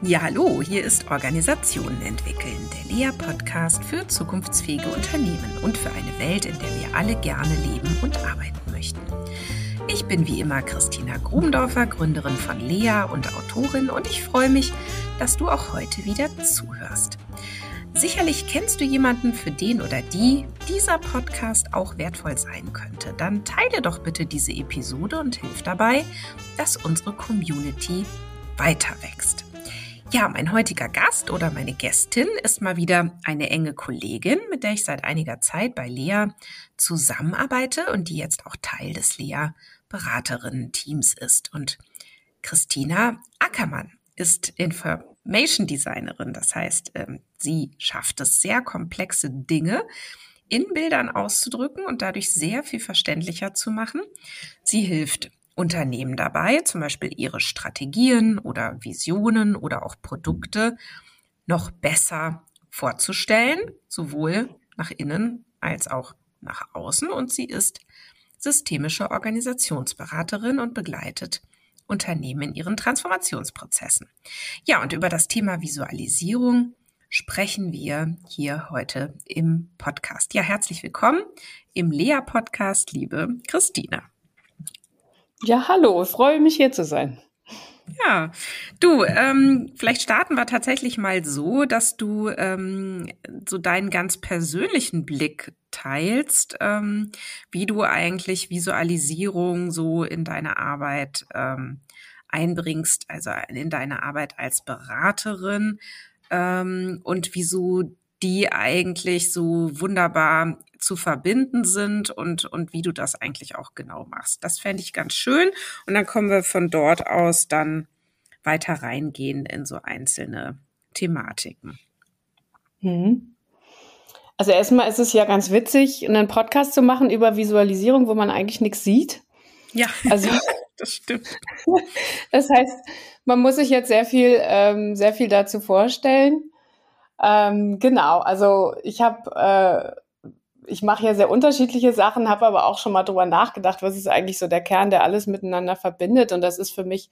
Ja, hallo, hier ist Organisationen entwickeln, der LEA-Podcast für zukunftsfähige Unternehmen und für eine Welt, in der wir alle gerne leben und arbeiten möchten. Ich bin wie immer Christina Grubendorfer, Gründerin von LEA und Autorin und ich freue mich, dass du auch heute wieder zuhörst. Sicherlich kennst du jemanden, für den oder die dieser Podcast auch wertvoll sein könnte. Dann teile doch bitte diese Episode und hilf dabei, dass unsere Community weiter wächst. Ja, mein heutiger Gast oder meine Gästin ist mal wieder eine enge Kollegin, mit der ich seit einiger Zeit bei Lea zusammenarbeite und die jetzt auch Teil des Lea Beraterinnen-Teams ist. Und Christina Ackermann ist Information Designerin. Das heißt, ähm, sie schafft es, sehr komplexe Dinge in Bildern auszudrücken und dadurch sehr viel verständlicher zu machen. Sie hilft Unternehmen dabei, zum Beispiel ihre Strategien oder Visionen oder auch Produkte noch besser vorzustellen, sowohl nach innen als auch nach außen. Und sie ist systemische Organisationsberaterin und begleitet Unternehmen in ihren Transformationsprozessen. Ja, und über das Thema Visualisierung sprechen wir hier heute im Podcast. Ja, herzlich willkommen im Lea-Podcast, liebe Christina. Ja, hallo, freue mich hier zu sein. Ja, du, ähm, vielleicht starten wir tatsächlich mal so, dass du ähm, so deinen ganz persönlichen Blick teilst, ähm, wie du eigentlich Visualisierung so in deine Arbeit ähm, einbringst, also in deine Arbeit als Beraterin ähm, und wieso die eigentlich so wunderbar zu verbinden sind und, und wie du das eigentlich auch genau machst. Das fände ich ganz schön. Und dann kommen wir von dort aus dann weiter reingehen in so einzelne Thematiken. Mhm. Also erstmal ist es ja ganz witzig, einen Podcast zu machen über Visualisierung, wo man eigentlich nichts sieht. Ja, also das stimmt. Das heißt, man muss sich jetzt sehr viel, ähm, sehr viel dazu vorstellen. Ähm, genau, also ich habe äh, ich mache ja sehr unterschiedliche Sachen, habe aber auch schon mal drüber nachgedacht, was ist eigentlich so der Kern, der alles miteinander verbindet. Und das ist für mich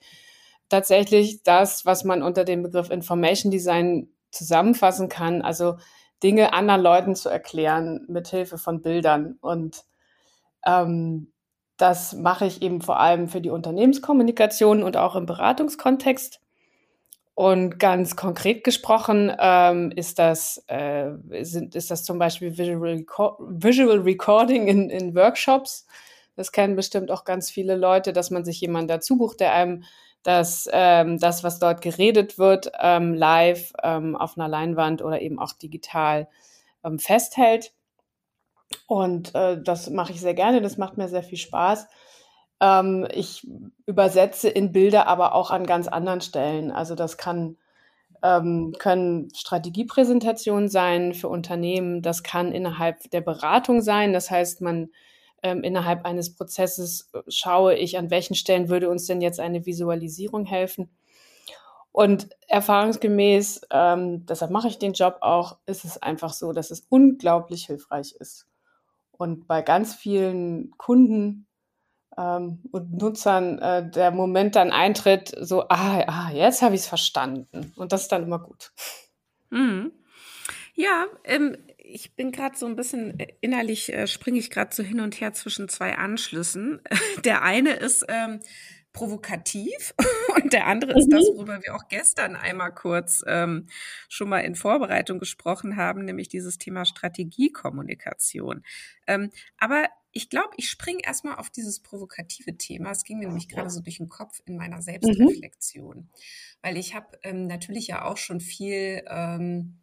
tatsächlich das, was man unter dem Begriff Information Design zusammenfassen kann. Also Dinge anderen Leuten zu erklären mit Hilfe von Bildern. Und ähm, das mache ich eben vor allem für die Unternehmenskommunikation und auch im Beratungskontext. Und ganz konkret gesprochen ähm, ist, das, äh, sind, ist das zum Beispiel Visual, Reco Visual Recording in, in Workshops. Das kennen bestimmt auch ganz viele Leute, dass man sich jemanden dazu bucht, der einem das, ähm, das was dort geredet wird, ähm, live ähm, auf einer Leinwand oder eben auch digital ähm, festhält. Und äh, das mache ich sehr gerne, das macht mir sehr viel Spaß. Ähm, ich übersetze in Bilder aber auch an ganz anderen Stellen. Also das kann ähm, können Strategiepräsentationen sein für Unternehmen. Das kann innerhalb der Beratung sein. Das heißt, man ähm, innerhalb eines Prozesses äh, schaue ich, an welchen Stellen würde uns denn jetzt eine Visualisierung helfen. Und erfahrungsgemäß, ähm, deshalb mache ich den Job auch, ist es einfach so, dass es unglaublich hilfreich ist. Und bei ganz vielen Kunden ähm, und Nutzern äh, der Moment dann eintritt, so, ah, ah jetzt habe ich es verstanden. Und das ist dann immer gut. Mhm. Ja, ähm, ich bin gerade so ein bisschen äh, innerlich äh, springe ich gerade so hin und her zwischen zwei Anschlüssen. Der eine ist ähm, provokativ und der andere mhm. ist das, mhm. worüber wir auch gestern einmal kurz ähm, schon mal in Vorbereitung gesprochen haben, nämlich dieses Thema Strategiekommunikation. Ähm, aber ich glaube, ich springe erstmal auf dieses provokative Thema. Es ging mir nämlich gerade so durch den Kopf in meiner mhm. Selbstreflexion. Mhm. Weil ich habe ähm, natürlich ja auch schon viel ähm,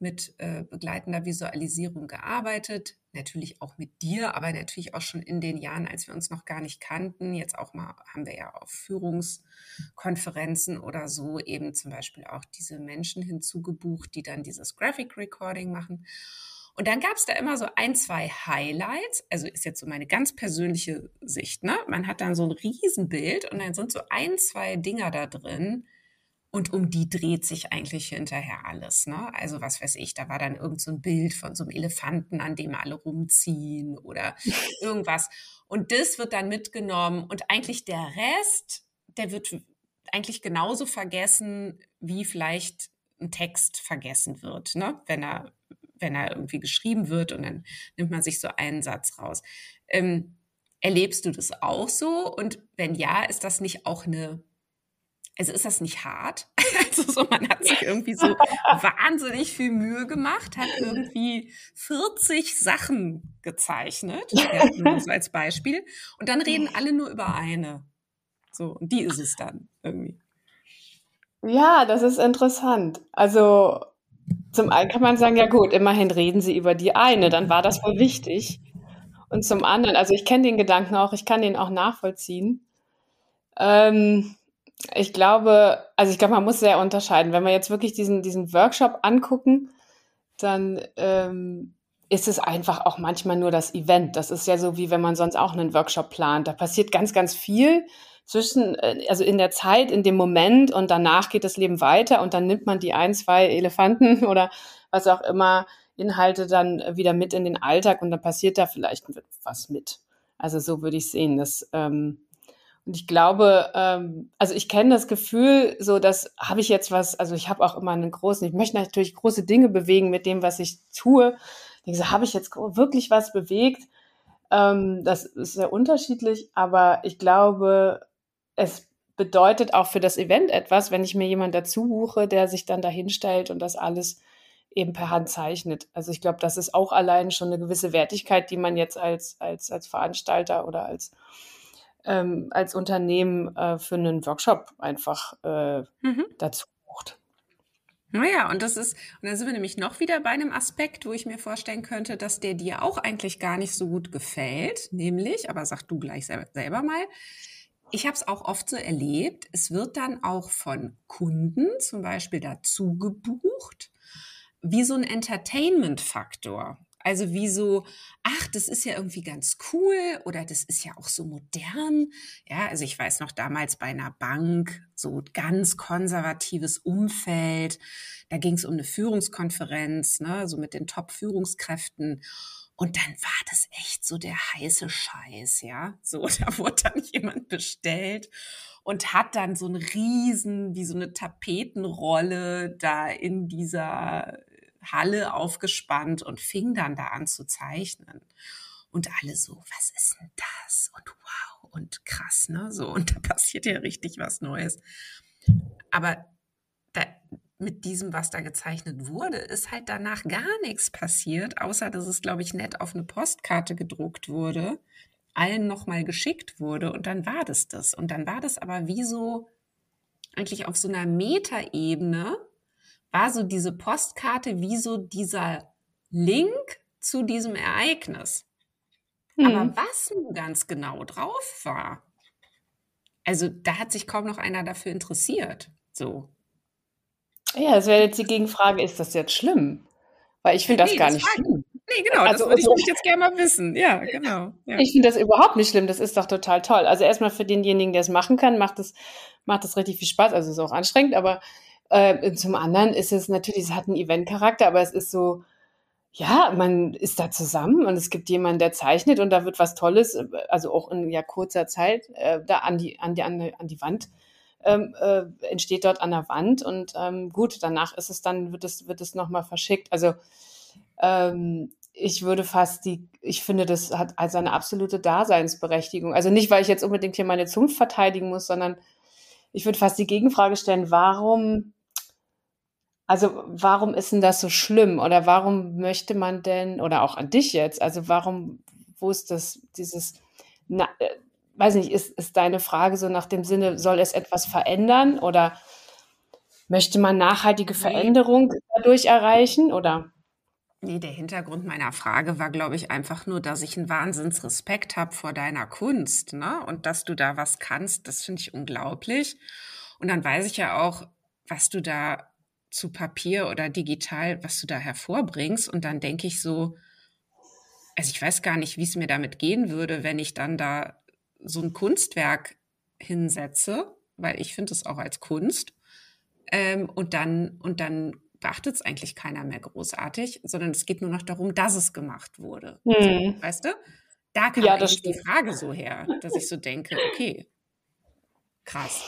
mit äh, begleitender Visualisierung gearbeitet. Natürlich auch mit dir, aber natürlich auch schon in den Jahren, als wir uns noch gar nicht kannten. Jetzt auch mal haben wir ja auf Führungskonferenzen oder so eben zum Beispiel auch diese Menschen hinzugebucht, die dann dieses Graphic Recording machen. Und dann gab es da immer so ein, zwei Highlights. Also ist jetzt so meine ganz persönliche Sicht. Ne? Man hat dann so ein Riesenbild und dann sind so ein, zwei Dinger da drin. Und um die dreht sich eigentlich hinterher alles. Ne? Also was weiß ich, da war dann irgend so ein Bild von so einem Elefanten, an dem alle rumziehen oder irgendwas. Und das wird dann mitgenommen und eigentlich der Rest, der wird eigentlich genauso vergessen, wie vielleicht ein Text vergessen wird, ne? wenn er wenn er irgendwie geschrieben wird und dann nimmt man sich so einen Satz raus. Ähm, erlebst du das auch so? Und wenn ja, ist das nicht auch eine also ist das nicht hart? Also so, man hat sich irgendwie so wahnsinnig viel Mühe gemacht, hat irgendwie 40 Sachen gezeichnet, ja, nur so als Beispiel. Und dann reden alle nur über eine. So, und die ist es dann irgendwie. Ja, das ist interessant. Also zum einen kann man sagen, ja gut, immerhin reden sie über die eine, dann war das wohl wichtig. Und zum anderen, also ich kenne den Gedanken auch, ich kann den auch nachvollziehen. Ähm, ich glaube, also ich glaube, man muss sehr unterscheiden. Wenn wir jetzt wirklich diesen, diesen Workshop angucken, dann ähm, ist es einfach auch manchmal nur das Event. Das ist ja so, wie wenn man sonst auch einen Workshop plant. Da passiert ganz, ganz viel zwischen, äh, also in der Zeit, in dem Moment und danach geht das Leben weiter und dann nimmt man die ein, zwei Elefanten oder was auch immer Inhalte dann wieder mit in den Alltag und dann passiert da vielleicht was mit. Also so würde ich sehen. Das, ähm, und ich glaube, ähm, also ich kenne das Gefühl, so dass habe ich jetzt was, also ich habe auch immer einen großen, ich möchte natürlich große Dinge bewegen mit dem, was ich tue. Ich so, habe ich jetzt wirklich was bewegt? Ähm, das ist sehr unterschiedlich, aber ich glaube, es bedeutet auch für das Event etwas, wenn ich mir jemanden dazu buche, der sich dann dahinstellt und das alles eben per Hand zeichnet. Also ich glaube, das ist auch allein schon eine gewisse Wertigkeit, die man jetzt als, als, als Veranstalter oder als ähm, als Unternehmen äh, für einen Workshop einfach äh, mhm. dazu bucht. Naja, und das ist, und da sind wir nämlich noch wieder bei einem Aspekt, wo ich mir vorstellen könnte, dass der dir auch eigentlich gar nicht so gut gefällt, nämlich, aber sag du gleich selber, selber mal, ich habe es auch oft so erlebt, es wird dann auch von Kunden zum Beispiel dazu gebucht, wie so ein Entertainment-Faktor. Also wie so, ach, das ist ja irgendwie ganz cool oder das ist ja auch so modern. Ja, also ich weiß noch damals bei einer Bank, so ganz konservatives Umfeld. Da ging es um eine Führungskonferenz, ne, so mit den Top-Führungskräften. Und dann war das echt so der heiße Scheiß, ja. So, da wurde dann jemand bestellt und hat dann so einen riesen, wie so eine Tapetenrolle da in dieser Halle aufgespannt und fing dann da an zu zeichnen. Und alle so, was ist denn das? Und wow, und krass, ne? So, und da passiert ja richtig was Neues. Aber da, mit diesem, was da gezeichnet wurde, ist halt danach gar nichts passiert, außer dass es, glaube ich, nett auf eine Postkarte gedruckt wurde, allen nochmal geschickt wurde und dann war das das. Und dann war das aber wie so eigentlich auf so einer Metaebene, war so diese Postkarte wie so dieser Link zu diesem Ereignis. Hm. Aber was nun ganz genau drauf war, also da hat sich kaum noch einer dafür interessiert. So. Ja, das wäre jetzt die Gegenfrage, ist das jetzt schlimm? Weil ich finde das nee, gar das nicht schlimm. Nee, genau, also, das würde ich also, jetzt gerne mal wissen. Ja, genau. Ja. Ich finde das überhaupt nicht schlimm, das ist doch total toll. Also erstmal für denjenigen, der es machen kann, macht es macht das richtig viel Spaß. Also es ist auch anstrengend, aber äh, zum anderen ist es natürlich, es hat einen Event-Charakter, aber es ist so, ja, man ist da zusammen und es gibt jemanden, der zeichnet und da wird was Tolles, also auch in ja kurzer Zeit, äh, da an die, an die, an die, an die Wand ähm, äh, entsteht dort an der Wand und ähm, gut, danach ist es dann, wird es, wird es nochmal verschickt. Also ähm, ich würde fast die, ich finde, das hat also eine absolute Daseinsberechtigung. Also nicht, weil ich jetzt unbedingt hier meine Zunft verteidigen muss, sondern ich würde fast die Gegenfrage stellen, warum also warum ist denn das so schlimm? Oder warum möchte man denn, oder auch an dich jetzt, also warum, wo ist das, dieses, na, äh, weiß nicht, ist, ist deine Frage so nach dem Sinne, soll es etwas verändern oder möchte man nachhaltige Veränderung dadurch erreichen oder? Nee, der Hintergrund meiner Frage war, glaube ich, einfach nur, dass ich einen Wahnsinnsrespekt habe vor deiner Kunst, ne? Und dass du da was kannst, das finde ich unglaublich. Und dann weiß ich ja auch, was du da zu Papier oder digital, was du da hervorbringst. Und dann denke ich so, also ich weiß gar nicht, wie es mir damit gehen würde, wenn ich dann da so ein Kunstwerk hinsetze, weil ich finde es auch als Kunst. Ähm, und dann, und dann beachtet es eigentlich keiner mehr großartig, sondern es geht nur noch darum, dass es gemacht wurde. Hm. So, weißt du? Da kam ja, eigentlich die Frage so her, dass ich so denke, okay, krass.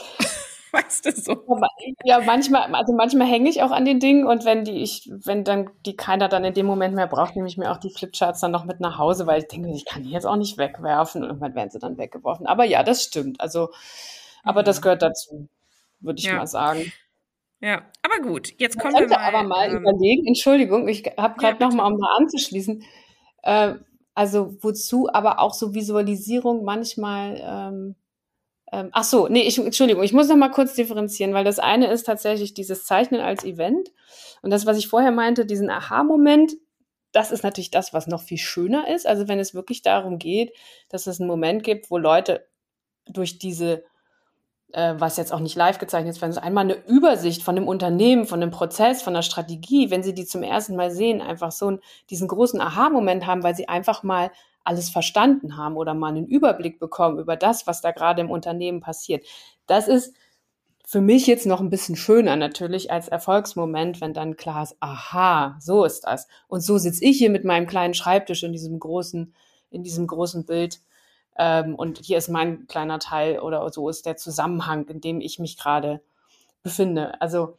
Weißt du so. Ja, manchmal, also manchmal hänge ich auch an den Dingen und wenn die ich, wenn dann die keiner dann in dem Moment mehr braucht, nehme ich mir auch die Flipcharts dann noch mit nach Hause, weil ich denke, ich kann die jetzt auch nicht wegwerfen und irgendwann werden sie dann weggeworfen. Aber ja, das stimmt. Also, aber das mhm. gehört dazu, würde ich ja. mal sagen. Ja, aber gut, jetzt kommen wir mal. aber mal ähm, überlegen, Entschuldigung, ich habe gerade ja, noch mal, um da anzuschließen, äh, also wozu aber auch so Visualisierung manchmal ähm, ähm, ach so, nee, ich, Entschuldigung, ich muss noch mal kurz differenzieren, weil das eine ist tatsächlich dieses Zeichnen als Event und das, was ich vorher meinte, diesen Aha-Moment, das ist natürlich das, was noch viel schöner ist. Also wenn es wirklich darum geht, dass es einen Moment gibt, wo Leute durch diese, äh, was jetzt auch nicht live gezeichnet ist, wenn es einmal eine Übersicht von dem Unternehmen, von dem Prozess, von der Strategie, wenn sie die zum ersten Mal sehen, einfach so einen, diesen großen Aha-Moment haben, weil sie einfach mal alles verstanden haben oder mal einen Überblick bekommen über das, was da gerade im Unternehmen passiert. Das ist für mich jetzt noch ein bisschen schöner natürlich als Erfolgsmoment, wenn dann klar ist, aha, so ist das. Und so sitze ich hier mit meinem kleinen Schreibtisch in diesem großen, in diesem großen Bild. Ähm, und hier ist mein kleiner Teil oder so ist der Zusammenhang, in dem ich mich gerade befinde. Also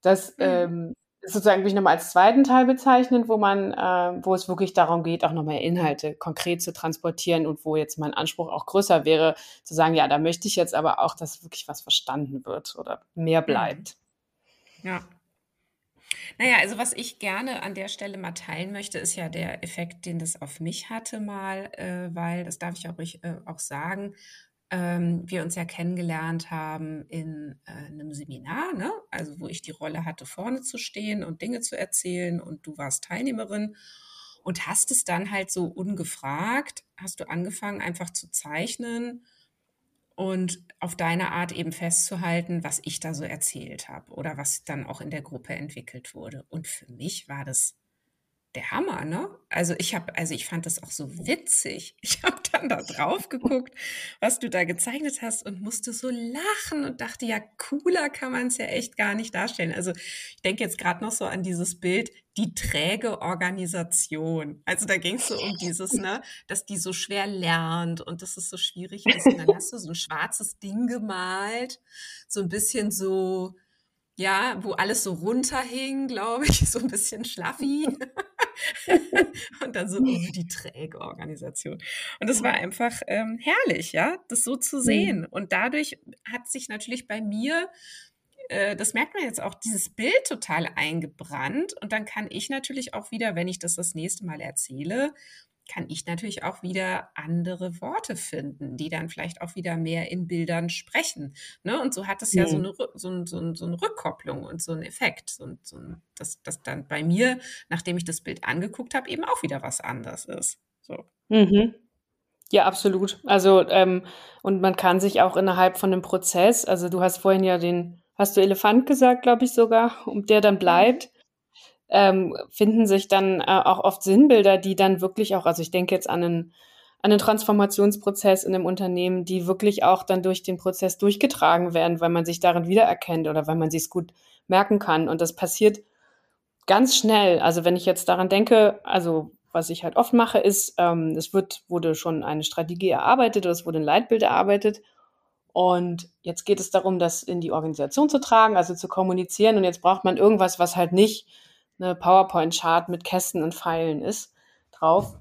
das mhm. ähm, sozusagen will ich nochmal als zweiten Teil bezeichnen, wo man, äh, wo es wirklich darum geht, auch nochmal Inhalte konkret zu transportieren und wo jetzt mein Anspruch auch größer wäre, zu sagen, ja, da möchte ich jetzt aber auch, dass wirklich was verstanden wird oder mehr mhm. bleibt. Ja. Naja, also was ich gerne an der Stelle mal teilen möchte, ist ja der Effekt, den das auf mich hatte mal, äh, weil, das darf ich auch, äh, auch sagen, ähm, wir uns ja kennengelernt haben in äh, einem Seminar, ne? also wo ich die Rolle hatte, vorne zu stehen und Dinge zu erzählen und du warst Teilnehmerin und hast es dann halt so ungefragt, hast du angefangen einfach zu zeichnen und auf deine Art eben festzuhalten, was ich da so erzählt habe oder was dann auch in der Gruppe entwickelt wurde. Und für mich war das der Hammer, ne? Also ich habe, also ich fand das auch so witzig. Ich habe dann da drauf geguckt, was du da gezeichnet hast und musste so lachen und dachte, ja, cooler kann man es ja echt gar nicht darstellen. Also ich denke jetzt gerade noch so an dieses Bild, die träge Organisation. Also da ging es so um dieses, ne, dass die so schwer lernt und dass es so schwierig ist. Und dann hast du so ein schwarzes Ding gemalt, so ein bisschen so, ja, wo alles so runterhing, glaube ich, so ein bisschen schlaffi. und dann so oh, die träge Organisation. Und das war einfach ähm, herrlich, ja, das so zu sehen. Mhm. Und dadurch hat sich natürlich bei mir äh, das merkt man jetzt auch, dieses Bild total eingebrannt. Und dann kann ich natürlich auch wieder, wenn ich das das nächste Mal erzähle, kann ich natürlich auch wieder andere Worte finden, die dann vielleicht auch wieder mehr in Bildern sprechen. Ne? Und so hat es ja, ja so, eine, so, so, so, eine Rückkopplung und so einen Effekt. So, so, dass, dass dann bei mir, nachdem ich das Bild angeguckt habe, eben auch wieder was anders ist. So. Mhm. Ja, absolut. Also, ähm, und man kann sich auch innerhalb von einem Prozess, also du hast vorhin ja den, hast du Elefant gesagt, glaube ich sogar, um der dann bleibt ähm, finden sich dann äh, auch oft Sinnbilder, die dann wirklich auch, also ich denke jetzt an einen, an einen Transformationsprozess in einem Unternehmen, die wirklich auch dann durch den Prozess durchgetragen werden, weil man sich darin wiedererkennt oder weil man sich es gut merken kann. Und das passiert ganz schnell. Also wenn ich jetzt daran denke, also was ich halt oft mache, ist, ähm, es wird, wurde schon eine Strategie erarbeitet oder es wurde ein Leitbild erarbeitet. Und jetzt geht es darum, das in die Organisation zu tragen, also zu kommunizieren. Und jetzt braucht man irgendwas, was halt nicht eine PowerPoint-Chart mit Kästen und Pfeilen ist drauf.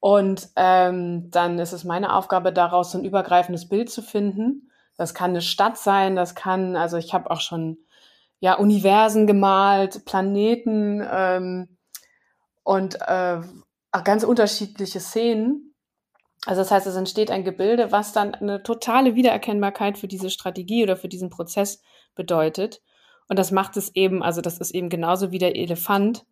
Und ähm, dann ist es meine Aufgabe, daraus so ein übergreifendes Bild zu finden. Das kann eine Stadt sein, das kann, also ich habe auch schon ja Universen gemalt, Planeten ähm, und äh, ganz unterschiedliche Szenen. Also das heißt, es entsteht ein Gebilde, was dann eine totale Wiedererkennbarkeit für diese Strategie oder für diesen Prozess bedeutet. Und das macht es eben, also das ist eben genauso wie der Elefant.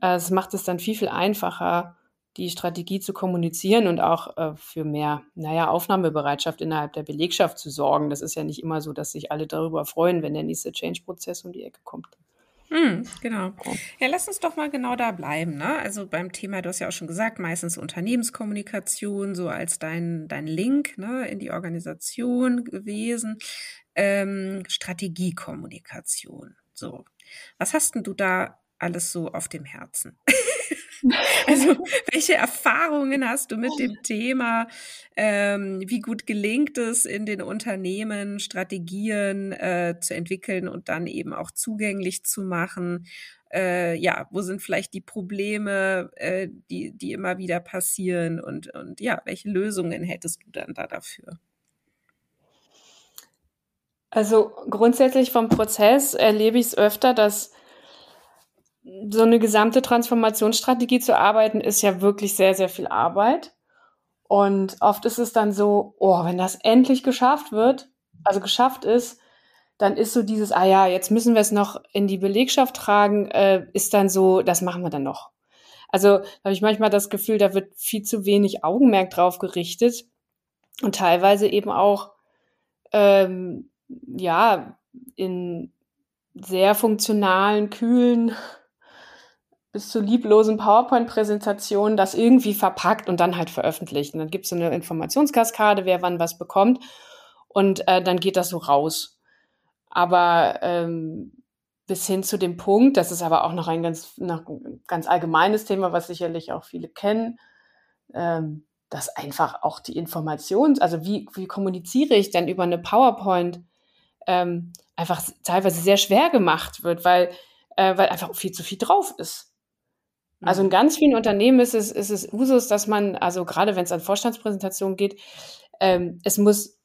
Äh, es macht es dann viel, viel einfacher, die Strategie zu kommunizieren und auch äh, für mehr, naja, Aufnahmebereitschaft innerhalb der Belegschaft zu sorgen. Das ist ja nicht immer so, dass sich alle darüber freuen, wenn der nächste Change-Prozess um die Ecke kommt. Hm, genau. Ja, lass uns doch mal genau da bleiben. Ne? Also beim Thema, du hast ja auch schon gesagt, meistens Unternehmenskommunikation, so als dein, dein Link ne, in die Organisation gewesen ähm, Strategiekommunikation. So, was hast denn du da alles so auf dem Herzen? Also, welche Erfahrungen hast du mit dem Thema? Ähm, wie gut gelingt es in den Unternehmen, Strategien äh, zu entwickeln und dann eben auch zugänglich zu machen? Äh, ja, wo sind vielleicht die Probleme, äh, die, die immer wieder passieren? Und, und ja, welche Lösungen hättest du dann da dafür? Also grundsätzlich vom Prozess erlebe ich es öfter, dass so eine gesamte Transformationsstrategie zu arbeiten, ist ja wirklich sehr, sehr viel Arbeit. Und oft ist es dann so, oh, wenn das endlich geschafft wird, also geschafft ist, dann ist so dieses, ah ja, jetzt müssen wir es noch in die Belegschaft tragen, äh, ist dann so, das machen wir dann noch. Also da habe ich manchmal das Gefühl, da wird viel zu wenig Augenmerk drauf gerichtet und teilweise eben auch, ähm, ja, in sehr funktionalen, kühlen bis zu lieblosen PowerPoint-Präsentationen das irgendwie verpackt und dann halt veröffentlicht. Und dann gibt es so eine Informationskaskade, wer wann was bekommt. Und äh, dann geht das so raus. Aber ähm, bis hin zu dem Punkt, das ist aber auch noch ein ganz, noch ganz allgemeines Thema, was sicherlich auch viele kennen, ähm, dass einfach auch die Information, also wie, wie kommuniziere ich denn über eine PowerPoint, ähm, einfach teilweise sehr schwer gemacht wird, weil, äh, weil einfach viel zu viel drauf ist. Also in mhm. ganz vielen Unternehmen ist es, ist es Usus, dass man, also gerade wenn es an Vorstandspräsentationen geht, ähm, es muss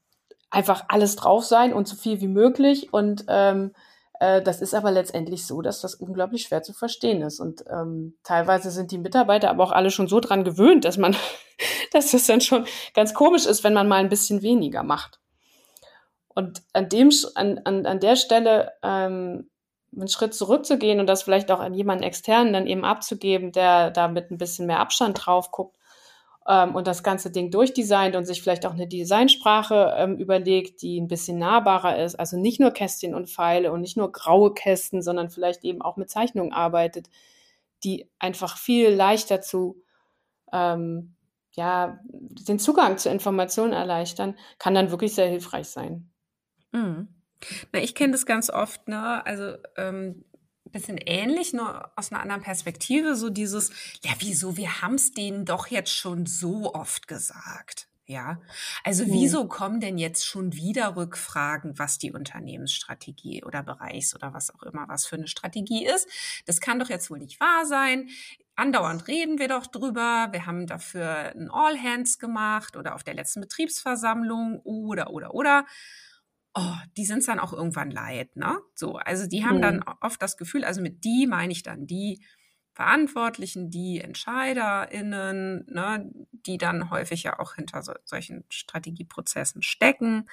einfach alles drauf sein und so viel wie möglich. Und ähm, äh, das ist aber letztendlich so, dass das unglaublich schwer zu verstehen ist. Und ähm, teilweise sind die Mitarbeiter aber auch alle schon so dran gewöhnt, dass man, dass das dann schon ganz komisch ist, wenn man mal ein bisschen weniger macht. Und an dem, an, an, an der Stelle ähm, einen Schritt zurückzugehen und das vielleicht auch an jemanden externen dann eben abzugeben, der da mit ein bisschen mehr Abstand drauf guckt ähm, und das ganze Ding durchdesignt und sich vielleicht auch eine Designsprache ähm, überlegt, die ein bisschen nahbarer ist. Also nicht nur Kästchen und Pfeile und nicht nur graue Kästen, sondern vielleicht eben auch mit Zeichnungen arbeitet, die einfach viel leichter zu ähm, ja, den Zugang zu Informationen erleichtern, kann dann wirklich sehr hilfreich sein. Mhm. Na, ich kenne das ganz oft, ne? Also ähm, bisschen ähnlich, nur aus einer anderen Perspektive. So dieses, ja, wieso, wir haben es denen doch jetzt schon so oft gesagt. Ja, also mhm. wieso kommen denn jetzt schon wieder Rückfragen, was die Unternehmensstrategie oder Bereichs oder was auch immer was für eine Strategie ist? Das kann doch jetzt wohl nicht wahr sein. Andauernd reden wir doch drüber. Wir haben dafür ein All Hands gemacht oder auf der letzten Betriebsversammlung oder oder oder oh, die sind dann auch irgendwann leid, ne? So, also die haben mhm. dann oft das Gefühl, also mit die meine ich dann die Verantwortlichen, die EntscheiderInnen, ne, die dann häufig ja auch hinter so, solchen Strategieprozessen stecken,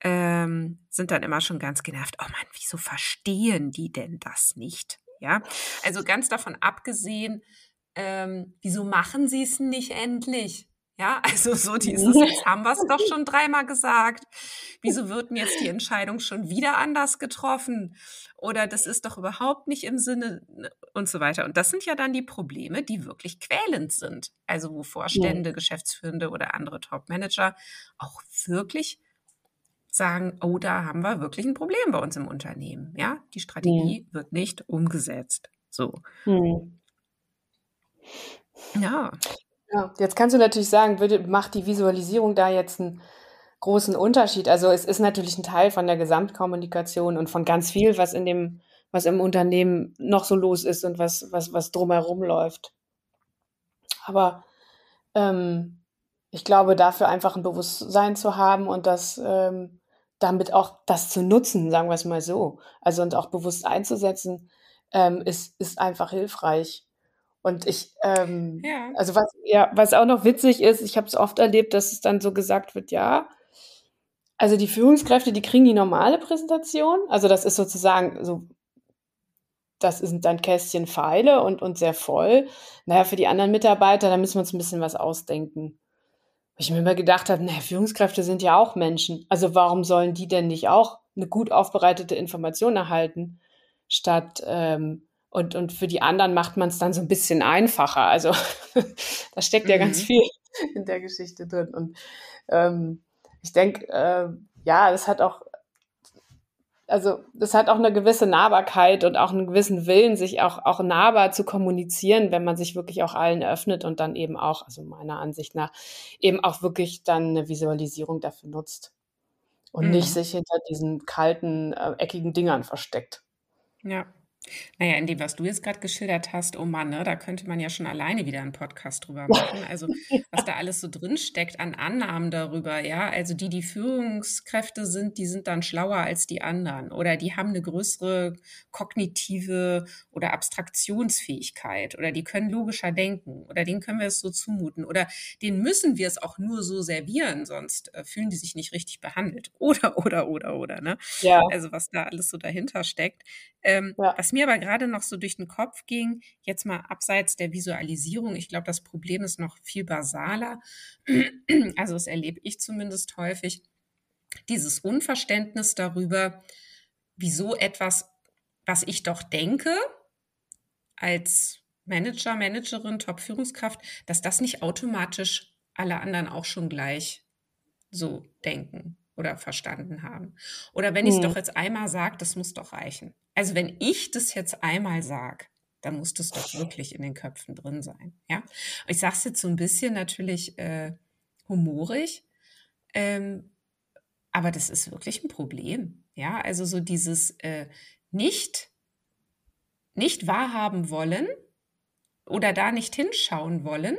ähm, sind dann immer schon ganz genervt. Oh Mann, wieso verstehen die denn das nicht? Ja, also ganz davon abgesehen, ähm, wieso machen sie es nicht endlich? Ja, also so dieses, jetzt haben wir es doch schon dreimal gesagt. Wieso wird denn jetzt die Entscheidung schon wieder anders getroffen? Oder das ist doch überhaupt nicht im Sinne ne, und so weiter. Und das sind ja dann die Probleme, die wirklich quälend sind. Also wo Vorstände, ja. Geschäftsführende oder andere Top-Manager auch wirklich sagen, oh, da haben wir wirklich ein Problem bei uns im Unternehmen. Ja, die Strategie ja. wird nicht umgesetzt. So. Mhm. Ja. Ja, jetzt kannst du natürlich sagen, würde, macht die Visualisierung da jetzt einen großen Unterschied? Also es ist natürlich ein Teil von der Gesamtkommunikation und von ganz viel, was in dem, was im Unternehmen noch so los ist und was, was, was drumherum läuft. Aber ähm, ich glaube, dafür einfach ein Bewusstsein zu haben und das ähm, damit auch das zu nutzen, sagen wir es mal so, also und auch bewusst einzusetzen, ähm, ist, ist einfach hilfreich. Und ich, ähm, ja. also was, ja, was auch noch witzig ist, ich habe es oft erlebt, dass es dann so gesagt wird, ja, also die Führungskräfte, die kriegen die normale Präsentation. Also das ist sozusagen so, das sind dann Kästchen Pfeile und, und sehr voll. Naja, für die anderen Mitarbeiter, da müssen wir uns ein bisschen was ausdenken. ich mir immer gedacht habe, naja, Führungskräfte sind ja auch Menschen. Also warum sollen die denn nicht auch eine gut aufbereitete Information erhalten, statt ähm, und, und für die anderen macht man es dann so ein bisschen einfacher. Also da steckt ja ganz mhm. viel in der Geschichte drin. Und ähm, ich denke, äh, ja, das hat auch, also das hat auch eine gewisse Nahbarkeit und auch einen gewissen Willen, sich auch, auch nahbar zu kommunizieren, wenn man sich wirklich auch allen öffnet und dann eben auch, also meiner Ansicht nach, eben auch wirklich dann eine Visualisierung dafür nutzt und mhm. nicht sich hinter diesen kalten, äh, eckigen Dingern versteckt. Ja, naja, in dem, was du jetzt gerade geschildert hast, oh Mann, ne, da könnte man ja schon alleine wieder einen Podcast drüber machen. Also, was da alles so drinsteckt an Annahmen darüber, ja. Also, die, die Führungskräfte sind, die sind dann schlauer als die anderen oder die haben eine größere kognitive oder Abstraktionsfähigkeit oder die können logischer denken oder denen können wir es so zumuten oder denen müssen wir es auch nur so servieren, sonst äh, fühlen die sich nicht richtig behandelt. Oder, oder, oder, oder, ne? Ja. Also, was da alles so dahinter steckt. Ähm, ja. Was mir aber gerade noch so durch den Kopf ging, jetzt mal abseits der Visualisierung, ich glaube, das Problem ist noch viel basaler. Also das erlebe ich zumindest häufig. Dieses Unverständnis darüber, wieso etwas, was ich doch denke, als Manager, Managerin, Top-Führungskraft, dass das nicht automatisch alle anderen auch schon gleich so denken oder verstanden haben. Oder wenn ich es hm. doch jetzt einmal sage, das muss doch reichen. Also wenn ich das jetzt einmal sage, dann muss das doch wirklich in den Köpfen drin sein. Ja, ich sage es jetzt so ein bisschen natürlich äh, humorig, ähm, aber das ist wirklich ein Problem. Ja, also so dieses äh, nicht nicht wahrhaben wollen oder da nicht hinschauen wollen,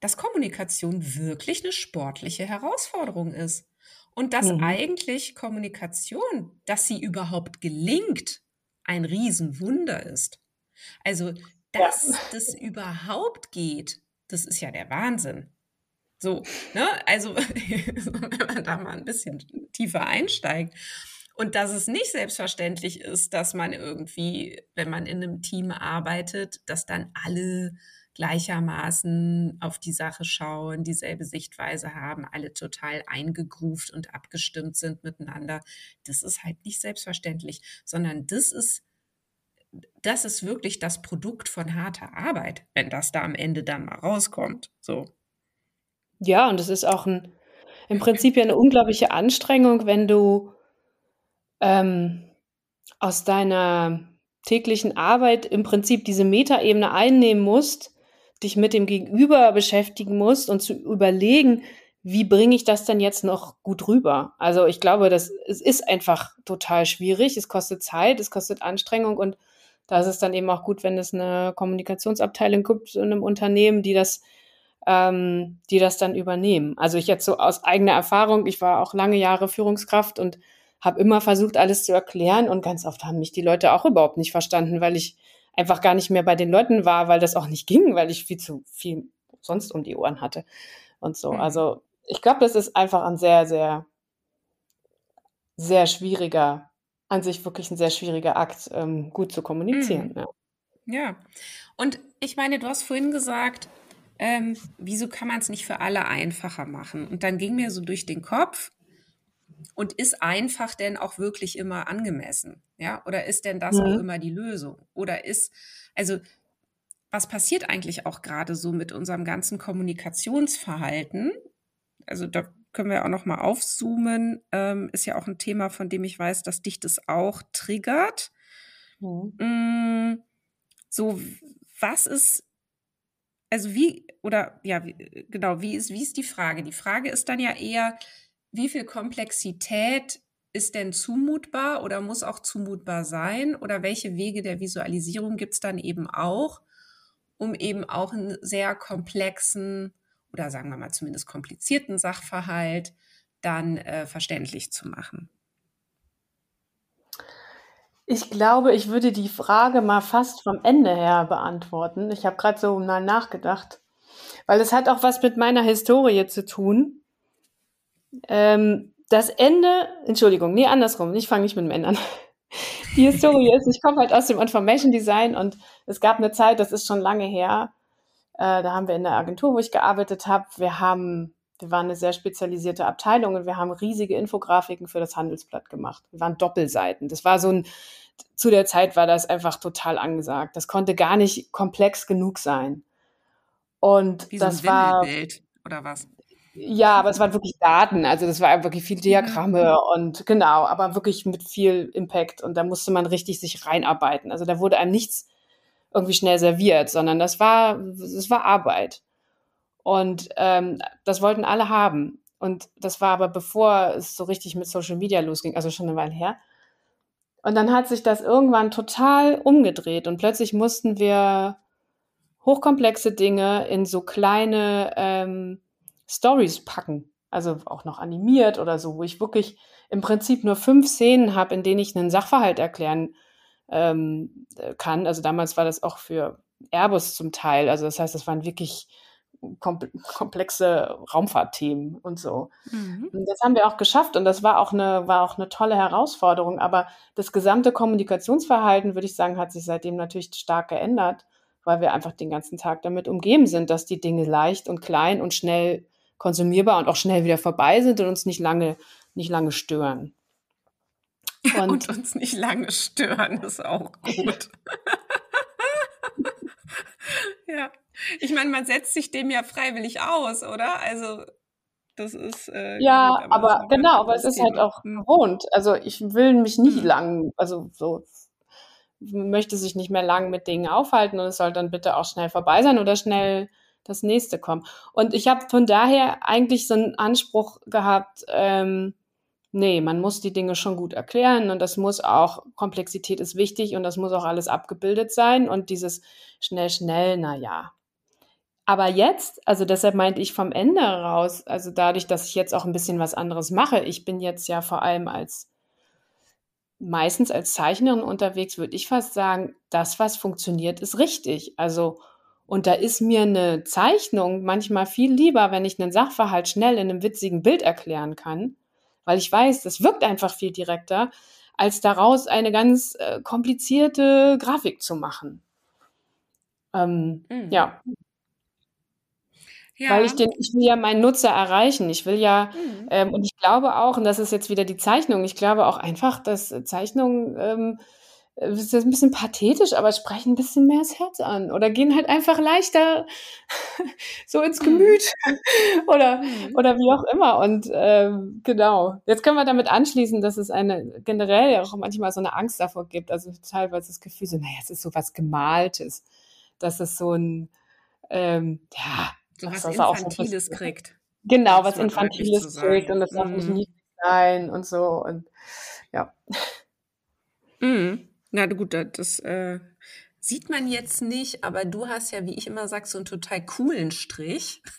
dass Kommunikation wirklich eine sportliche Herausforderung ist. Und dass mhm. eigentlich Kommunikation, dass sie überhaupt gelingt, ein Riesenwunder ist. Also, dass ja. das überhaupt geht, das ist ja der Wahnsinn. So, ne? Also, wenn man da mal ein bisschen tiefer einsteigt. Und dass es nicht selbstverständlich ist, dass man irgendwie, wenn man in einem Team arbeitet, dass dann alle gleichermaßen auf die Sache schauen, dieselbe Sichtweise haben, alle total eingegruft und abgestimmt sind miteinander. Das ist halt nicht selbstverständlich, sondern das ist das ist wirklich das Produkt von harter Arbeit, wenn das da am Ende dann mal rauskommt. So. Ja, und es ist auch ein, im Prinzip ja eine unglaubliche Anstrengung, wenn du ähm, aus deiner täglichen Arbeit im Prinzip diese Metaebene einnehmen musst dich mit dem Gegenüber beschäftigen musst und zu überlegen, wie bringe ich das denn jetzt noch gut rüber? Also ich glaube, das es ist einfach total schwierig. Es kostet Zeit, es kostet Anstrengung und da ist es dann eben auch gut, wenn es eine Kommunikationsabteilung gibt in einem Unternehmen, die das, ähm, die das dann übernehmen. Also ich jetzt so aus eigener Erfahrung, ich war auch lange Jahre Führungskraft und habe immer versucht, alles zu erklären und ganz oft haben mich die Leute auch überhaupt nicht verstanden, weil ich einfach gar nicht mehr bei den Leuten war, weil das auch nicht ging, weil ich viel zu viel sonst um die Ohren hatte und so. Mhm. Also ich glaube, das ist einfach ein sehr, sehr, sehr schwieriger, an sich wirklich ein sehr schwieriger Akt, ähm, gut zu kommunizieren. Mhm. Ja. ja. Und ich meine, du hast vorhin gesagt, ähm, wieso kann man es nicht für alle einfacher machen? Und dann ging mir so durch den Kopf, und ist einfach denn auch wirklich immer angemessen? Ja, oder ist denn das mhm. auch immer die Lösung? Oder ist, also, was passiert eigentlich auch gerade so mit unserem ganzen Kommunikationsverhalten? Also, da können wir auch noch mal aufzoomen. Ähm, ist ja auch ein Thema, von dem ich weiß, dass dich das auch triggert. Mhm. Mm, so, was ist also wie, oder ja, wie, genau, wie ist, wie ist die Frage? Die Frage ist dann ja eher, wie viel Komplexität ist denn zumutbar oder muss auch zumutbar sein? Oder welche Wege der Visualisierung gibt es dann eben auch, um eben auch einen sehr komplexen oder sagen wir mal zumindest komplizierten Sachverhalt dann äh, verständlich zu machen? Ich glaube, ich würde die Frage mal fast vom Ende her beantworten. Ich habe gerade so mal nachgedacht, weil es hat auch was mit meiner Historie zu tun. Ähm, das Ende, Entschuldigung, nee, andersrum, ich fange nicht mit dem Ende an. Die Historie ist, ich komme halt aus dem Information Design und es gab eine Zeit, das ist schon lange her, äh, da haben wir in der Agentur, wo ich gearbeitet habe, wir haben, wir waren eine sehr spezialisierte Abteilung und wir haben riesige Infografiken für das Handelsblatt gemacht. Wir waren Doppelseiten. Das war so ein, zu der Zeit war das einfach total angesagt. Das konnte gar nicht komplex genug sein. Und Wie so das ein war oder was? Ja, aber es waren wirklich Daten. Also das war wirklich viel Diagramme mhm. und genau, aber wirklich mit viel Impact. Und da musste man richtig sich reinarbeiten. Also da wurde einem nichts irgendwie schnell serviert, sondern das war, das war Arbeit. Und ähm, das wollten alle haben. Und das war aber bevor es so richtig mit Social Media losging, also schon eine Weile her. Und dann hat sich das irgendwann total umgedreht und plötzlich mussten wir hochkomplexe Dinge in so kleine ähm, Stories packen. Also auch noch animiert oder so, wo ich wirklich im Prinzip nur fünf Szenen habe, in denen ich einen Sachverhalt erklären ähm, kann. Also damals war das auch für Airbus zum Teil. Also das heißt, das waren wirklich komplexe Raumfahrtthemen und so. Mhm. Und das haben wir auch geschafft und das war auch eine, war auch eine tolle Herausforderung. Aber das gesamte Kommunikationsverhalten, würde ich sagen, hat sich seitdem natürlich stark geändert, weil wir einfach den ganzen Tag damit umgeben sind, dass die Dinge leicht und klein und schnell konsumierbar und auch schnell wieder vorbei sind und uns nicht lange, nicht lange stören. Und, und uns nicht lange stören, ist auch gut. ja. Ich meine, man setzt sich dem ja freiwillig aus, oder? Also das ist äh, ja, gut, aber, aber genau, aber es ist halt auch hm. gewohnt. Also ich will mich nicht hm. lang, also so möchte sich nicht mehr lang mit Dingen aufhalten und es soll dann bitte auch schnell vorbei sein oder schnell das nächste kommen. Und ich habe von daher eigentlich so einen Anspruch gehabt, ähm, nee, man muss die Dinge schon gut erklären und das muss auch, Komplexität ist wichtig und das muss auch alles abgebildet sein und dieses schnell, schnell, na ja, aber jetzt, also deshalb meinte ich vom Ende raus, also dadurch, dass ich jetzt auch ein bisschen was anderes mache, ich bin jetzt ja vor allem als meistens als Zeichnerin unterwegs, würde ich fast sagen, das, was funktioniert, ist richtig. Also, und da ist mir eine Zeichnung manchmal viel lieber, wenn ich einen Sachverhalt schnell in einem witzigen Bild erklären kann, weil ich weiß, das wirkt einfach viel direkter, als daraus eine ganz äh, komplizierte Grafik zu machen. Ähm, mhm. Ja, ja. Weil ich den, ich will ja meinen Nutzer erreichen. Ich will ja, mhm. ähm, und ich glaube auch, und das ist jetzt wieder die Zeichnung, ich glaube auch einfach, dass Zeichnungen, ähm, das ist ein bisschen pathetisch, aber sprechen ein bisschen mehr das Herz an oder gehen halt einfach leichter so ins mhm. Gemüt oder, mhm. oder wie auch immer. Und ähm, genau, jetzt können wir damit anschließen, dass es eine generell ja auch manchmal so eine Angst davor gibt. Also teilweise das Gefühl so, naja, es ist so was Gemaltes, dass es so ein, ähm, ja, so was Infantiles so kriegt. Genau, was Infantiles kriegt und das darf nicht mhm. niedlich sein und so und ja. Mhm. Na gut, das äh, sieht man jetzt nicht, aber du hast ja, wie ich immer sage, so einen total coolen Strich.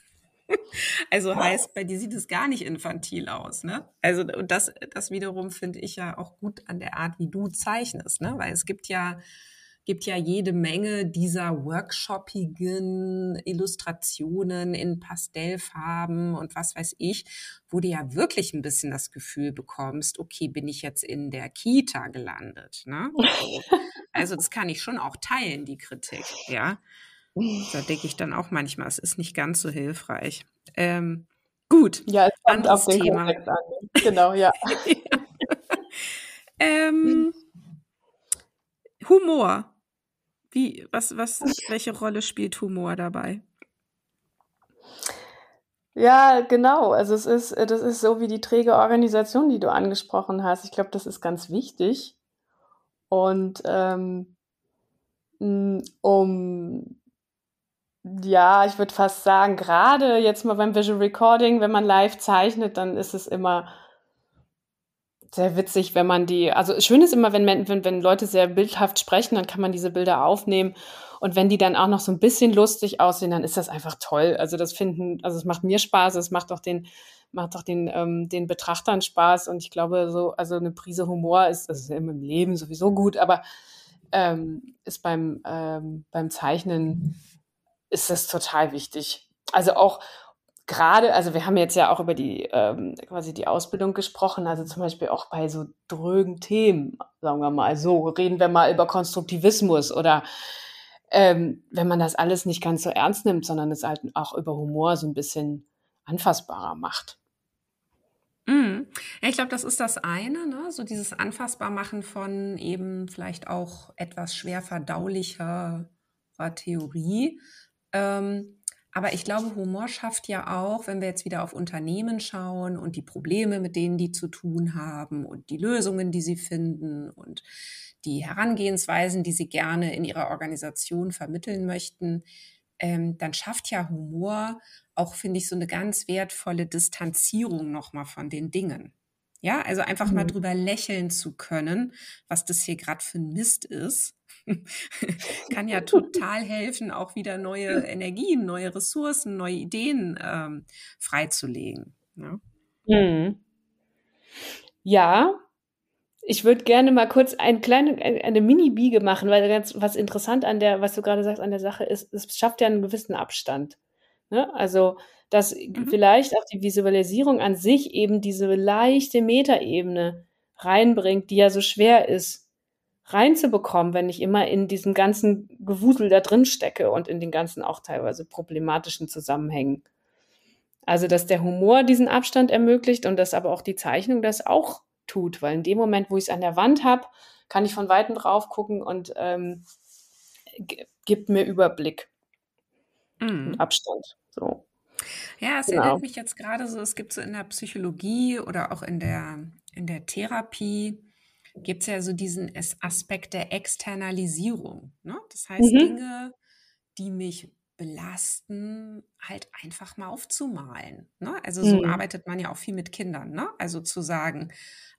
Also heißt, bei dir sieht es gar nicht infantil aus, ne? Also und das, das wiederum finde ich ja auch gut an der Art, wie du zeichnest, ne? Weil es gibt ja gibt ja jede Menge dieser workshopigen Illustrationen in Pastellfarben und was weiß ich, wo du ja wirklich ein bisschen das Gefühl bekommst, okay, bin ich jetzt in der Kita gelandet. Ne? Also das kann ich schon auch teilen, die Kritik, ja. Da denke ich dann auch manchmal, es ist nicht ganz so hilfreich. Ähm, gut, ja, es kommt auf den Thema. An. Genau, ja. ja. Ähm, Humor. Wie, was, was, welche Rolle spielt Humor dabei? Ja, genau. Also es ist, das ist so wie die träge Organisation, die du angesprochen hast. Ich glaube, das ist ganz wichtig. Und ähm, um ja, ich würde fast sagen, gerade jetzt mal beim Visual Recording, wenn man live zeichnet, dann ist es immer sehr witzig, wenn man die, also schön ist immer, wenn, wenn, wenn Leute sehr bildhaft sprechen, dann kann man diese Bilder aufnehmen. Und wenn die dann auch noch so ein bisschen lustig aussehen, dann ist das einfach toll. Also das finden, also es macht mir Spaß, es macht auch den, macht auch den, ähm, den Betrachtern Spaß. Und ich glaube, so, also eine Prise Humor ist, das ist im Leben sowieso gut, aber ähm, ist beim, ähm, beim Zeichnen ist das total wichtig. Also auch, gerade, also wir haben jetzt ja auch über die ähm, quasi die Ausbildung gesprochen, also zum Beispiel auch bei so drögen Themen, sagen wir mal so, reden wir mal über Konstruktivismus oder ähm, wenn man das alles nicht ganz so ernst nimmt, sondern es halt auch über Humor so ein bisschen anfassbarer macht. Mm. Ja, ich glaube, das ist das eine, ne? so dieses Anfassbarmachen von eben vielleicht auch etwas schwer verdaulicherer Theorie. Ähm, Aber ich glaube, Humor schafft ja auch, wenn wir jetzt wieder auf Unternehmen schauen und die Probleme, mit denen die zu tun haben und die Lösungen, die sie finden und die Herangehensweisen, die sie gerne in ihrer Organisation vermitteln möchten, ähm, dann schafft ja Humor auch, finde ich, so eine ganz wertvolle Distanzierung nochmal von den Dingen. Ja, also einfach mhm. mal drüber lächeln zu können, was das hier gerade für ein Mist ist, kann ja total helfen, auch wieder neue Energien, neue Ressourcen, neue Ideen ähm, freizulegen. Ja, mhm. ja ich würde gerne mal kurz ein kleine, eine Mini-Biege machen, weil ganz, was interessant an der, was du gerade sagst, an der Sache ist, es schafft ja einen gewissen Abstand. Ne? Also, dass mhm. vielleicht auch die Visualisierung an sich eben diese leichte Metaebene reinbringt, die ja so schwer ist, reinzubekommen, wenn ich immer in diesem ganzen Gewusel da drin stecke und in den ganzen auch teilweise problematischen Zusammenhängen. Also, dass der Humor diesen Abstand ermöglicht und dass aber auch die Zeichnung das auch tut, weil in dem Moment, wo ich es an der Wand habe, kann ich von weitem drauf gucken und ähm, gibt mir Überblick und Abstand. So. Ja, es genau. erinnert mich jetzt gerade so, es gibt so in der Psychologie oder auch in der, in der Therapie, gibt es ja so diesen Aspekt der Externalisierung. Ne? Das heißt, mhm. Dinge, die mich belasten, halt einfach mal aufzumalen. Ne? Also so mhm. arbeitet man ja auch viel mit Kindern. Ne? Also zu sagen,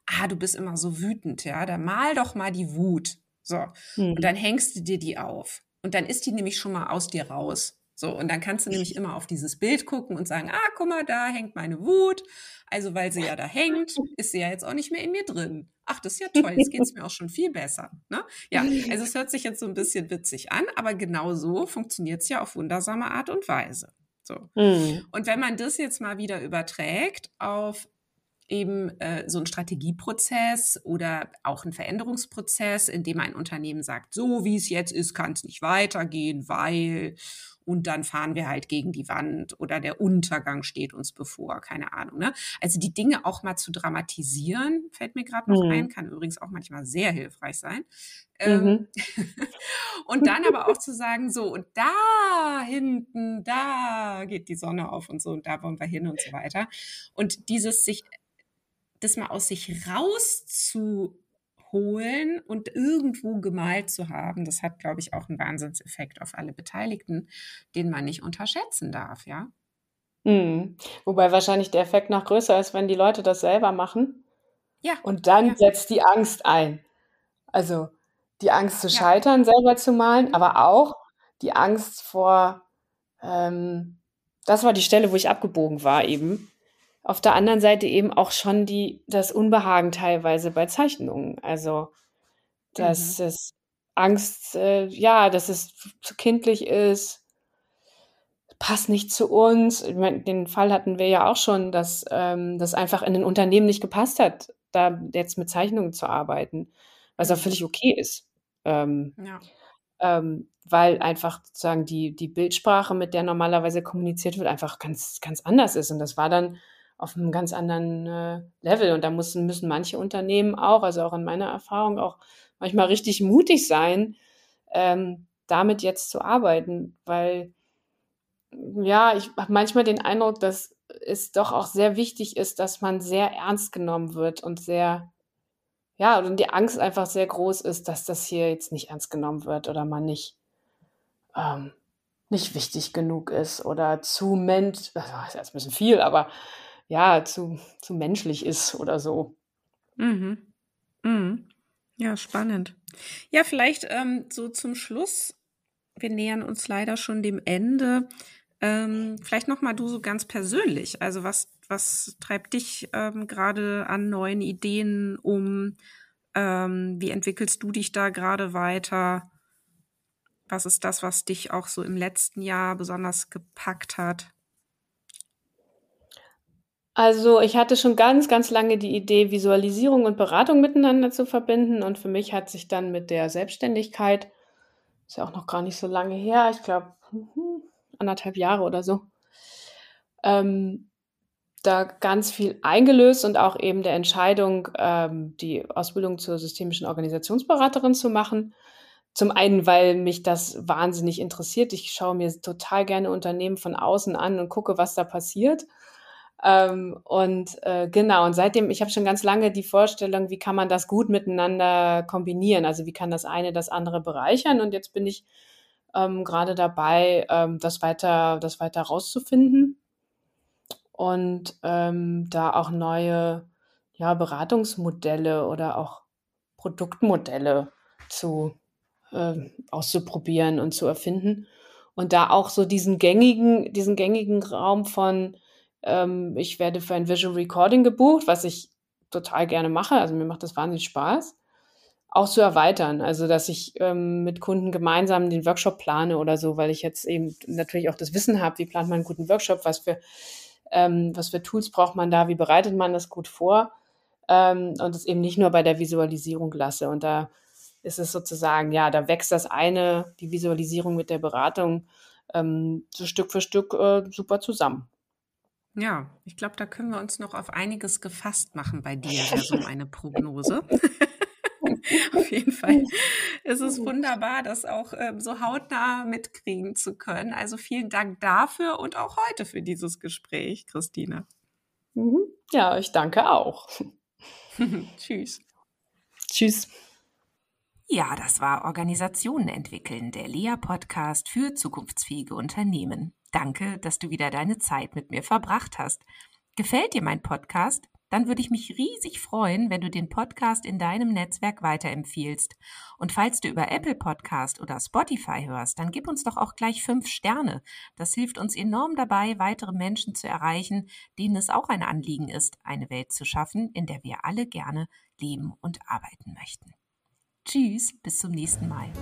ah, du bist immer so wütend, ja, dann mal doch mal die Wut. So. Mhm. Und dann hängst du dir die auf. Und dann ist die nämlich schon mal aus dir raus. So, und dann kannst du nämlich immer auf dieses Bild gucken und sagen, ah, guck mal, da hängt meine Wut. Also, weil sie ja da hängt, ist sie ja jetzt auch nicht mehr in mir drin. Ach, das ist ja toll, jetzt geht es mir auch schon viel besser. Ne? Ja, also es hört sich jetzt so ein bisschen witzig an, aber genau so funktioniert es ja auf wundersame Art und Weise. So. Mhm. Und wenn man das jetzt mal wieder überträgt auf eben äh, so ein Strategieprozess oder auch ein Veränderungsprozess, in dem ein Unternehmen sagt, so wie es jetzt ist, kann es nicht weitergehen, weil und dann fahren wir halt gegen die Wand oder der Untergang steht uns bevor, keine Ahnung. Ne? Also die Dinge auch mal zu dramatisieren, fällt mir gerade noch mhm. ein, kann übrigens auch manchmal sehr hilfreich sein. Ähm, mhm. und dann aber auch zu sagen, so, und da hinten, da geht die Sonne auf und so, und da wollen wir hin und so weiter. Und dieses sich das mal aus sich rauszuholen und irgendwo gemalt zu haben, das hat, glaube ich, auch einen Wahnsinnseffekt auf alle Beteiligten, den man nicht unterschätzen darf, ja. Mhm. Wobei wahrscheinlich der Effekt noch größer ist, wenn die Leute das selber machen. Ja. Und dann ja. setzt die Angst ein. Also die Angst zu scheitern, ja. selber zu malen, aber auch die Angst vor, ähm, das war die Stelle, wo ich abgebogen war eben, auf der anderen Seite eben auch schon die, das Unbehagen teilweise bei Zeichnungen. Also, dass mhm. es Angst, äh, ja, dass es zu kindlich ist, passt nicht zu uns. Ich mein, den Fall hatten wir ja auch schon, dass ähm, das einfach in den Unternehmen nicht gepasst hat, da jetzt mit Zeichnungen zu arbeiten, was auch völlig okay ist. Ähm, ja. ähm, weil einfach sozusagen die, die Bildsprache, mit der normalerweise kommuniziert wird, einfach ganz, ganz anders ist. Und das war dann auf einem ganz anderen äh, Level. Und da müssen, müssen manche Unternehmen auch, also auch in meiner Erfahrung, auch manchmal richtig mutig sein, ähm, damit jetzt zu arbeiten, weil ja, ich habe manchmal den Eindruck, dass es doch auch sehr wichtig ist, dass man sehr ernst genommen wird und sehr, ja, und die Angst einfach sehr groß ist, dass das hier jetzt nicht ernst genommen wird oder man nicht, ähm, nicht wichtig genug ist oder zu Mensch, also das ist jetzt ein bisschen viel, aber ja, zu, zu menschlich ist oder so. Mhm. Mhm. Ja, spannend. Ja, vielleicht ähm, so zum Schluss. Wir nähern uns leider schon dem Ende. Ähm, vielleicht noch mal du so ganz persönlich. Also was was treibt dich ähm, gerade an neuen Ideen um? Ähm, wie entwickelst du dich da gerade weiter? Was ist das, was dich auch so im letzten Jahr besonders gepackt hat? Also, ich hatte schon ganz, ganz lange die Idee, Visualisierung und Beratung miteinander zu verbinden und für mich hat sich dann mit der Selbstständigkeit ist ja auch noch gar nicht so lange her, ich glaube, mhm, anderthalb Jahre oder so, ähm, da ganz viel eingelöst und auch eben der Entscheidung, ähm, die Ausbildung zur systemischen Organisationsberaterin zu machen, zum einen, weil mich das wahnsinnig interessiert. Ich schaue mir total gerne Unternehmen von außen an und gucke, was da passiert. Ähm, und äh, genau, und seitdem, ich habe schon ganz lange die Vorstellung, wie kann man das gut miteinander kombinieren? Also wie kann das eine das andere bereichern? Und jetzt bin ich ähm, gerade dabei, ähm, das weiter, das weiter rauszufinden und ähm, da auch neue ja, Beratungsmodelle oder auch Produktmodelle zu äh, auszuprobieren und zu erfinden. Und da auch so diesen gängigen, diesen gängigen Raum von ähm, ich werde für ein Visual Recording gebucht, was ich total gerne mache. Also mir macht das wahnsinnig Spaß. Auch zu erweitern, also dass ich ähm, mit Kunden gemeinsam den Workshop plane oder so, weil ich jetzt eben natürlich auch das Wissen habe, wie plant man einen guten Workshop, was für, ähm, was für Tools braucht man da, wie bereitet man das gut vor ähm, und es eben nicht nur bei der Visualisierung lasse. Und da ist es sozusagen, ja, da wächst das eine, die Visualisierung mit der Beratung ähm, so Stück für Stück äh, super zusammen. Ja, ich glaube, da können wir uns noch auf einiges gefasst machen bei dir, wäre so eine Prognose. auf jeden Fall ist es wunderbar, das auch ähm, so hautnah mitkriegen zu können. Also vielen Dank dafür und auch heute für dieses Gespräch, Christine. Mhm. Ja, ich danke auch. Tschüss. Tschüss. Ja, das war Organisationen entwickeln, der Lea-Podcast für zukunftsfähige Unternehmen. Danke, dass du wieder deine Zeit mit mir verbracht hast. Gefällt dir mein Podcast? Dann würde ich mich riesig freuen, wenn du den Podcast in deinem Netzwerk weiterempfiehlst. Und falls du über Apple Podcast oder Spotify hörst, dann gib uns doch auch gleich fünf Sterne. Das hilft uns enorm dabei, weitere Menschen zu erreichen, denen es auch ein Anliegen ist, eine Welt zu schaffen, in der wir alle gerne leben und arbeiten möchten. Tschüss, bis zum nächsten Mal.